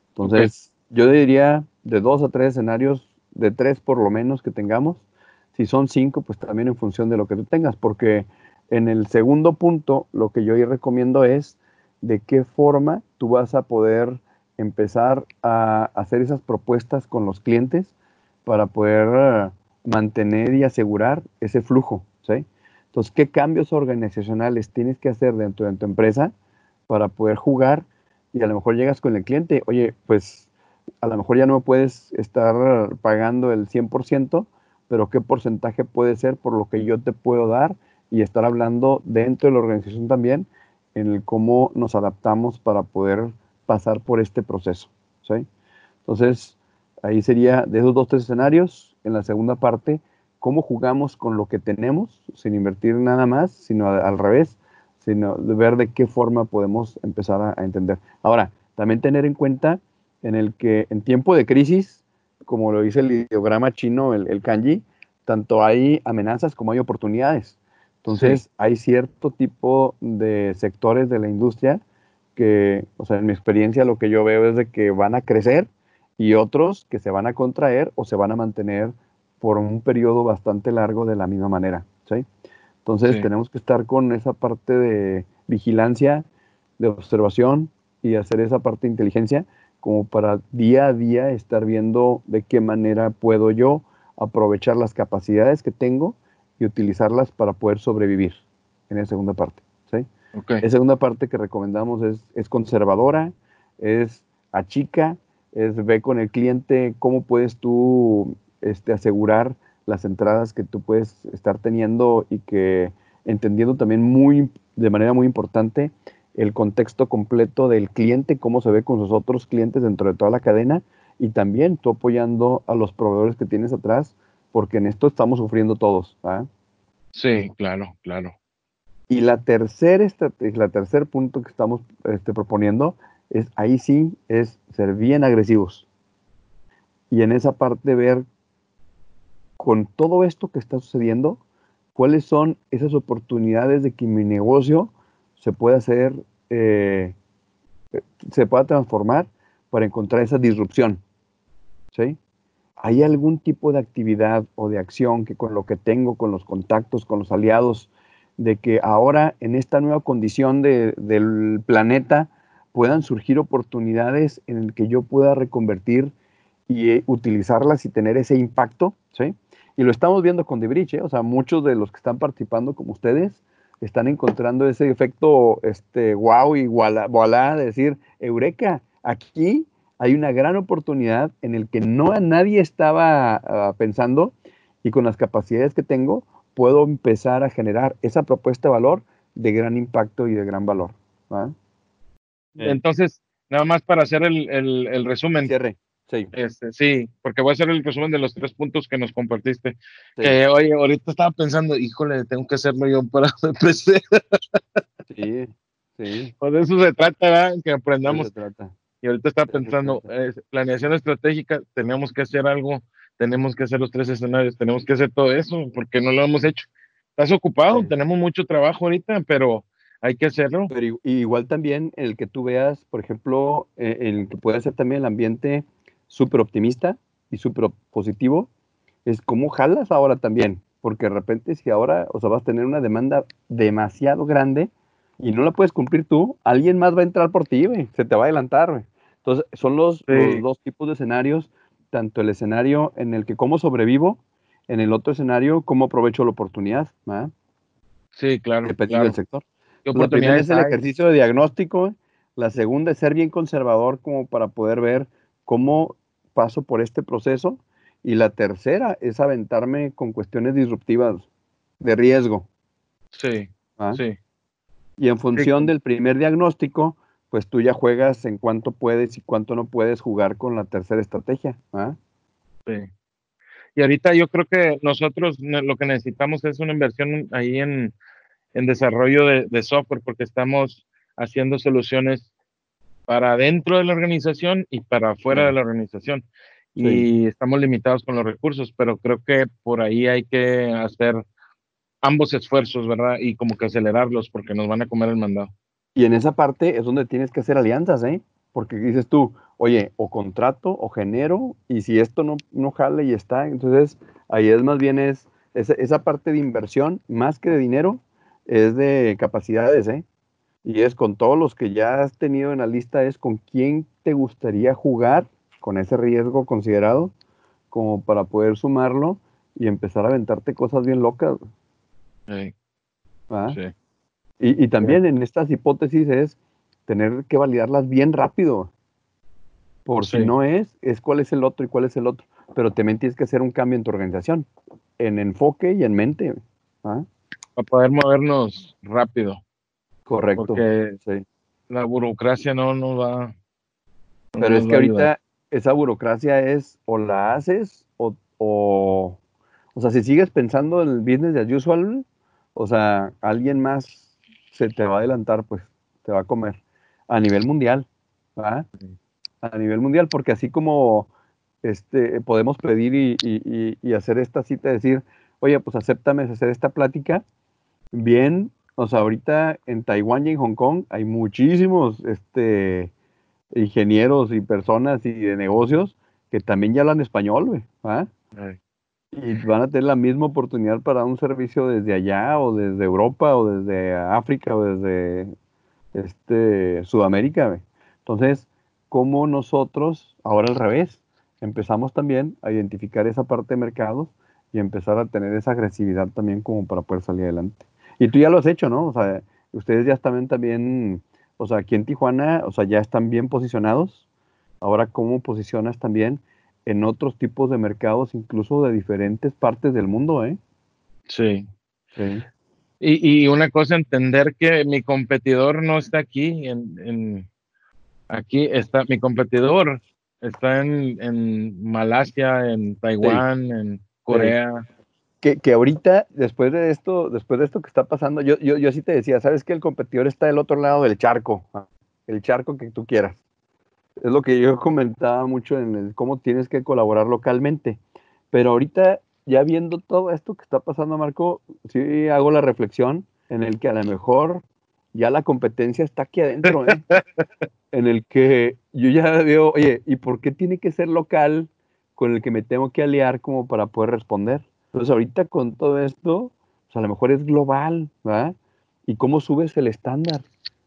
S2: Entonces, yo diría de dos a tres escenarios, de tres por lo menos que tengamos, si son cinco, pues también en función de lo que tú tengas, porque en el segundo punto, lo que yo recomiendo es de qué forma tú vas a poder empezar a hacer esas propuestas con los clientes para poder eh, mantener y asegurar ese flujo, ¿sí? Entonces, ¿qué cambios organizacionales tienes que hacer dentro de tu empresa para poder jugar? Y a lo mejor llegas con el cliente, oye, pues a lo mejor ya no puedes estar pagando el 100%, pero qué porcentaje puede ser por lo que yo te puedo dar y estar hablando dentro de la organización también en cómo nos adaptamos para poder pasar por este proceso. ¿sí? Entonces, ahí sería de esos dos, tres escenarios. En la segunda parte, cómo jugamos con lo que tenemos sin invertir nada más, sino al revés, sino ver de qué forma podemos empezar a entender. Ahora, también tener en cuenta en el que en tiempo de crisis como lo dice el ideograma chino, el, kanji, tanto hay amenazas como hay oportunidades. Entonces, hay cierto tipo de sectores de la industria que, o sea, en mi experiencia lo que yo veo es de que van a crecer y otros que se van a contraer o se van a mantener por un periodo bastante largo de la misma manera. ¿sí? Entonces, tenemos que estar con esa parte de vigilancia, de observación y hacer esa parte de inteligencia como para día a día estar viendo de qué manera puedo yo aprovechar las capacidades que tengo y utilizarlas para poder sobrevivir en la segunda parte. ¿sí? La segunda parte que recomendamos es, es conservadora, es achica, es ve con el cliente cómo puedes tú este, asegurar las entradas que tú puedes estar teniendo y que entendiendo también muy de manera muy importante el contexto completo del cliente, cómo se ve con sus otros clientes dentro de toda la cadena y también tú apoyando a los proveedores que tienes atrás, porque en esto estamos sufriendo todos.
S1: Sí, claro, claro.
S2: Y la tercera la tercer punto que estamos este, proponiendo es ahí sí es ser bien agresivos. y en esa parte ver con todo esto que está sucediendo, cuáles son esas oportunidades de que mi negocio se pueda hacer, eh, se pueda transformar para encontrar esa disrupción. ¿Sí? ¿Hay algún tipo de actividad o de acción que con lo que tengo, con los contactos, con los aliados, de que ahora en esta nueva condición del planeta puedan surgir oportunidades en el que yo pueda reconvertir y eh, utilizarlas y tener ese impacto, ¿sí? Y lo estamos viendo con The ¿eh? o sea, muchos de los que están participando como ustedes están encontrando ese efecto, este, wow y voilà, de decir, eureka, aquí hay una gran oportunidad en el que no nadie estaba ah, pensando y con las capacidades que tengo puedo empezar a generar esa propuesta de valor de gran impacto y de gran valor.
S1: Entonces, nada más para hacer el, el, resumen.
S2: Cierre.
S1: Sí. Este, sí, porque voy a hacer el resumen de los tres puntos que nos compartiste. Que, oye, ahorita estaba pensando, híjole, tengo que hacerlo yo para empezar.
S2: Sí, sí.
S1: Pues de eso se trata, ¿verdad? Que aprendamos. Y ahorita estaba pensando, planeación estratégica, tenemos que hacer algo, tenemos que hacer los tres escenarios, tenemos que hacer todo eso, porque no lo hemos hecho. Estás ocupado, tenemos mucho trabajo ahorita, pero hay que hacerlo.
S2: Pero igual también el que tú veas, por ejemplo, eh, el que puede ser también el ambiente súper optimista y súper positivo, es cómo jalas ahora también, porque de repente si ahora, o sea, vas a tener una demanda demasiado grande y no la puedes cumplir tú, alguien más va a entrar por ti, güey, se te va a adelantar, güey. Entonces, son los, dos tipos de escenarios, tanto el escenario en el que cómo sobrevivo, en el otro escenario, cómo aprovecho la oportunidad, ¿verdad?
S1: Sí, claro.
S2: Dependiendo del sector. La primera es el ejercicio de diagnóstico, la segunda es ser bien conservador como para poder ver cómo paso por este proceso. Y la tercera es aventarme con cuestiones disruptivas de riesgo.
S1: Sí, ¿Ah? sí.
S2: Y en función del primer diagnóstico, pues tú ya juegas en cuánto puedes y cuánto no puedes jugar con la tercera estrategia. ¿ah?
S1: Sí. Y ahorita yo creo que nosotros lo que necesitamos es una inversión ahí en, desarrollo de, software, porque estamos haciendo soluciones para dentro de la organización y para afuera de la organización. Y estamos limitados con los recursos, pero creo que por ahí hay que hacer ambos esfuerzos, ¿verdad? Y como que acelerarlos porque nos van a comer el mandado.
S2: Y en esa parte es donde tienes que hacer alianzas, ¿eh? Porque dices tú, oye, o contrato o genero, y si esto no, no jale y está, entonces ahí es más bien es, esa, esa parte de inversión, más que de dinero, es de capacidades, ¿eh? Y es con todos los que ya has tenido en la lista, es con quién te gustaría jugar con ese riesgo considerado, como para poder sumarlo y empezar a aventarte cosas bien locas. Sí. sí. Y, también en estas hipótesis es tener que validarlas bien rápido. Por si no es, es cuál es el otro y cuál es el otro. Pero también tienes que hacer un cambio en tu organización, en enfoque y en mente.
S1: Para poder movernos rápido.
S2: Correcto.
S1: Porque la burocracia no nos va.
S2: Pero es que ahorita esa burocracia es o la haces o, o, o sea, si sigues pensando en el business as usual, o sea, alguien más se te va a adelantar, pues te va a comer a nivel mundial. A nivel mundial, porque así como este, podemos pedir y, y, y hacer esta cita, decir, oye, pues acéptame hacer esta plática, bien o sea, ahorita en Taiwán y en Hong Kong hay muchísimos este, ingenieros y personas y de negocios que también ya hablan español, güey. ¿ah? Y van a tener la misma oportunidad para un servicio desde allá o desde Europa o desde África o desde este, Sudamérica. Güey. Entonces, ¿cómo nosotros, ahora al revés, empezamos también a identificar esa parte de mercados y empezar a tener esa agresividad también como para poder salir adelante? Y tú ya lo has hecho, ¿no? O sea, ustedes ya están también, o sea, aquí en Tijuana, o sea, ya están bien posicionados. Ahora, ¿cómo posicionas también en otros tipos de mercados, incluso de diferentes partes del mundo, eh?
S1: Sí. Sí. Y, y una cosa, entender que mi competidor no está aquí, en, aquí está, mi competidor está en, en Malasia, en Taiwán, en Corea
S2: que, ahorita, después de esto, después de esto que está pasando, yo, yo, yo sí te decía, sabes que el competidor está del otro lado del charco, el charco que tú quieras. es lo que yo comentaba mucho en el cómo tienes que colaborar localmente. Pero ahorita, ya viendo todo esto que está pasando, Marco, sí hago la reflexión en el que a lo mejor ya la competencia está aquí adentro, ¿eh? en el que yo ya veo, oye, ¿y por qué tiene que ser local con el que me tengo que aliar como para poder responder? Entonces ahorita con todo esto, pues a lo mejor es global, ¿verdad? ¿Y cómo subes el estándar?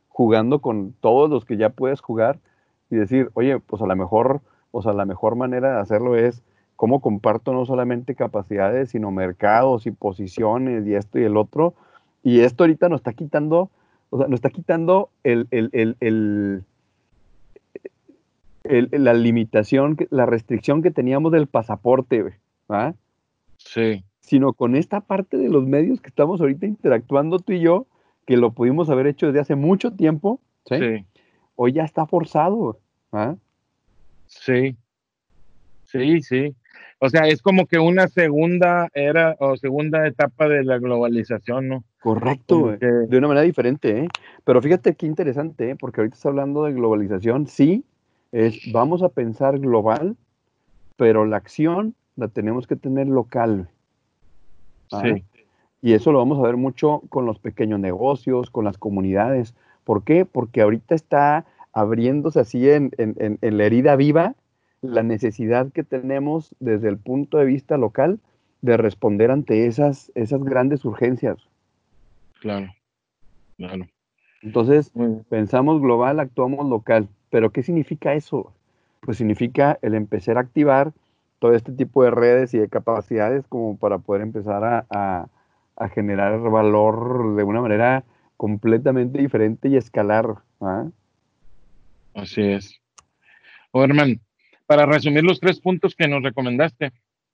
S2: Jugando con todos los que ya puedes jugar y decir, oye, pues a lo mejor, o sea, la mejor manera de hacerlo es cómo comparto no solamente capacidades, sino mercados y posiciones y esto y el otro. Y esto ahorita nos está quitando, o sea, nos está quitando el, la limitación, la restricción que teníamos del pasaporte, ¿verdad?
S1: Sí.
S2: Sino con esta parte de los medios que estamos ahorita interactuando tú y yo, que lo pudimos haber hecho desde hace mucho tiempo, ¿sí? Hoy ya está forzado, ¿ah?
S1: Sí. Sí, sí. O sea, es como que una segunda era o segunda etapa de la globalización, ¿no?
S2: Correcto, de una manera diferente, ¿eh? Pero fíjate qué interesante, ¿eh? Porque ahorita está hablando de globalización, sí, es vamos a pensar global, pero la acción la tenemos que tener local.
S1: ¿ah? Sí.
S2: Y eso lo vamos a ver mucho con los pequeños negocios, con las comunidades. ¿Por qué? Porque ahorita está abriéndose así en, en la herida viva la necesidad que tenemos desde el punto de vista local de responder ante esas, esas grandes urgencias.
S1: Claro, claro.
S2: Entonces, pensamos global, actuamos local. Pero ¿qué significa eso? Pues significa el empezar a activar todo este tipo de redes y de capacidades como para poder empezar a, generar valor de una manera completamente diferente y escalar. ¿ah?
S1: Así es. Herman, para resumir los tres puntos que nos recomendaste,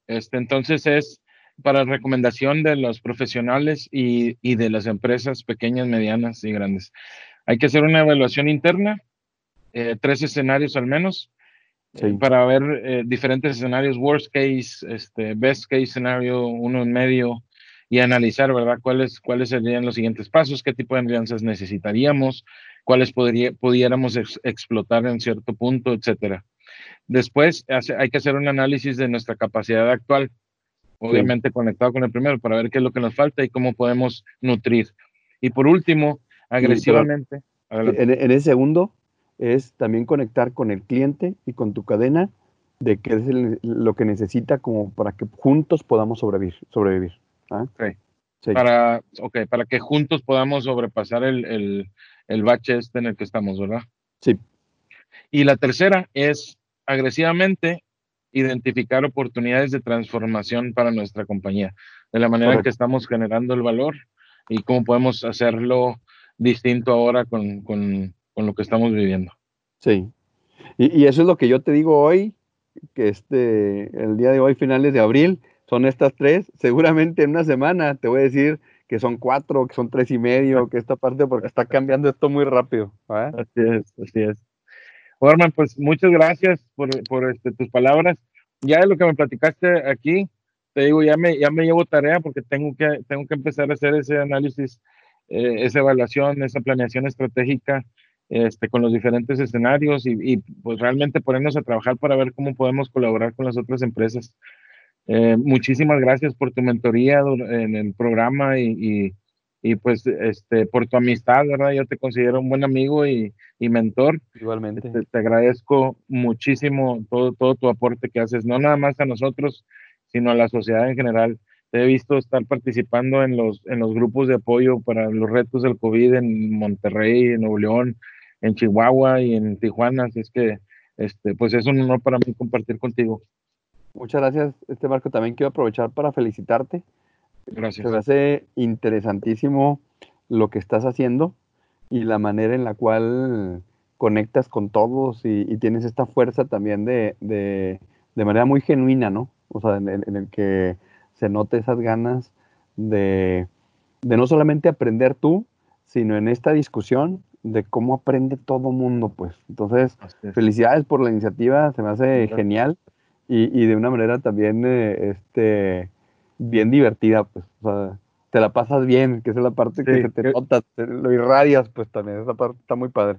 S1: este, entonces es para recomendación de los profesionales y, de las empresas pequeñas, medianas y grandes. Hay que hacer una evaluación interna, eh, tres escenarios al menos, eh, para ver eh, diferentes escenarios, worst case, este, best case scenario, uno en medio, y analizar, ¿verdad? ¿Cuáles, cuáles serían los siguientes pasos? ¿Qué tipo de alianzas necesitaríamos? ¿Cuáles podría, pudiéramos explotar en cierto punto, etcétera? Después hay que hacer un análisis de nuestra capacidad actual, obviamente conectado con el primero, para ver qué es lo que nos falta y cómo podemos nutrir. Y por último, agresivamente.
S2: en, en ese segundo es también conectar con el cliente y con tu cadena de qué es lo que necesita como para que juntos podamos sobrevivir. sobrevivir ¿ah?
S1: Para, okay, para que juntos podamos sobrepasar el, el, el bache este en el que estamos, ¿verdad?
S2: Sí.
S1: Y la tercera es agresivamente identificar oportunidades de transformación para nuestra compañía, de la manera en que estamos generando el valor y cómo podemos hacerlo distinto ahora con, lo que estamos viviendo.
S2: Sí, y, eso es lo que yo te digo hoy, que este, el día de hoy, finales de abril, son estas tres, seguramente en una semana te voy a decir que son cuatro, que son tres y medio, que esta parte, porque está cambiando esto muy rápido.
S1: Así es, así es. Herman, pues muchas gracias por, por este, tus palabras. Ya de lo que me platicaste aquí, te digo, ya me, ya me llevo tarea porque tengo que, tengo que empezar a hacer ese análisis, eh, esa evaluación, esa planeación estratégica este, con los diferentes escenarios y, y, pues realmente ponernos a trabajar para ver cómo podemos colaborar con las otras empresas. Eh, muchísimas gracias por tu mentoría en el programa y, y pues este por tu amistad, ¿verdad? Yo te considero un buen amigo y, y mentor.
S2: Igualmente.
S1: Te, agradezco muchísimo todo, todo tu aporte que haces, no nada más a nosotros, sino a la sociedad en general. Te he visto estar participando en los, en los grupos de apoyo para los retos del COVID en Monterrey, en Nuevo León, en Chihuahua y en Tijuana. Así es que, este, pues es un honor para mí compartir contigo.
S2: Muchas gracias, este Marco. También quiero aprovechar para felicitarte
S1: Gracias.
S2: me hace interesantísimo lo que estás haciendo y la manera en la cual conectas con todos y, tienes esta fuerza también de, de, manera muy genuina, ¿no? O sea, en, el que se note esas ganas de, de, no solamente aprender tú, sino en esta discusión de cómo aprende todo mundo, pues. Entonces, felicidades por la iniciativa, se me hace genial y, y, de una manera también, eh, este, bien divertida, pues, o sea, te la pasas bien, que es la parte que se te nota, lo irradias, pues también, esa parte está muy padre.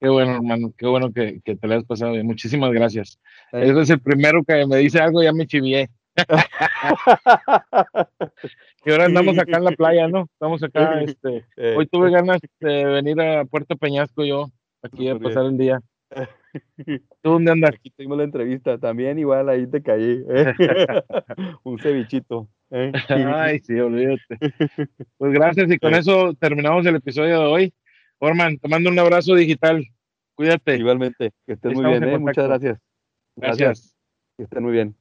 S1: Qué bueno, hermano, qué bueno que, que te lo has pasado bien. Muchísimas gracias. Ese es el primero que me dice algo, ya me chivié. y ahora andamos acá en la playa, ¿no? Estamos acá, este, hoy tuve ganas de venir a Puerto Peñasco yo, aquí a pasar el día. ¿Tú dónde andas?
S2: Aquí tengo la entrevista, también igual ahí te caí. ¿eh? Un cevichito. ¿eh?
S1: Ay, sí, olvídate. Pues gracias y con eso terminamos el episodio de hoy. Orman, te mando un abrazo digital. Cuídate.
S2: Igualmente, que estés muy bien. ¿eh? Muchas gracias.
S1: gracias.
S2: Que estén muy bien.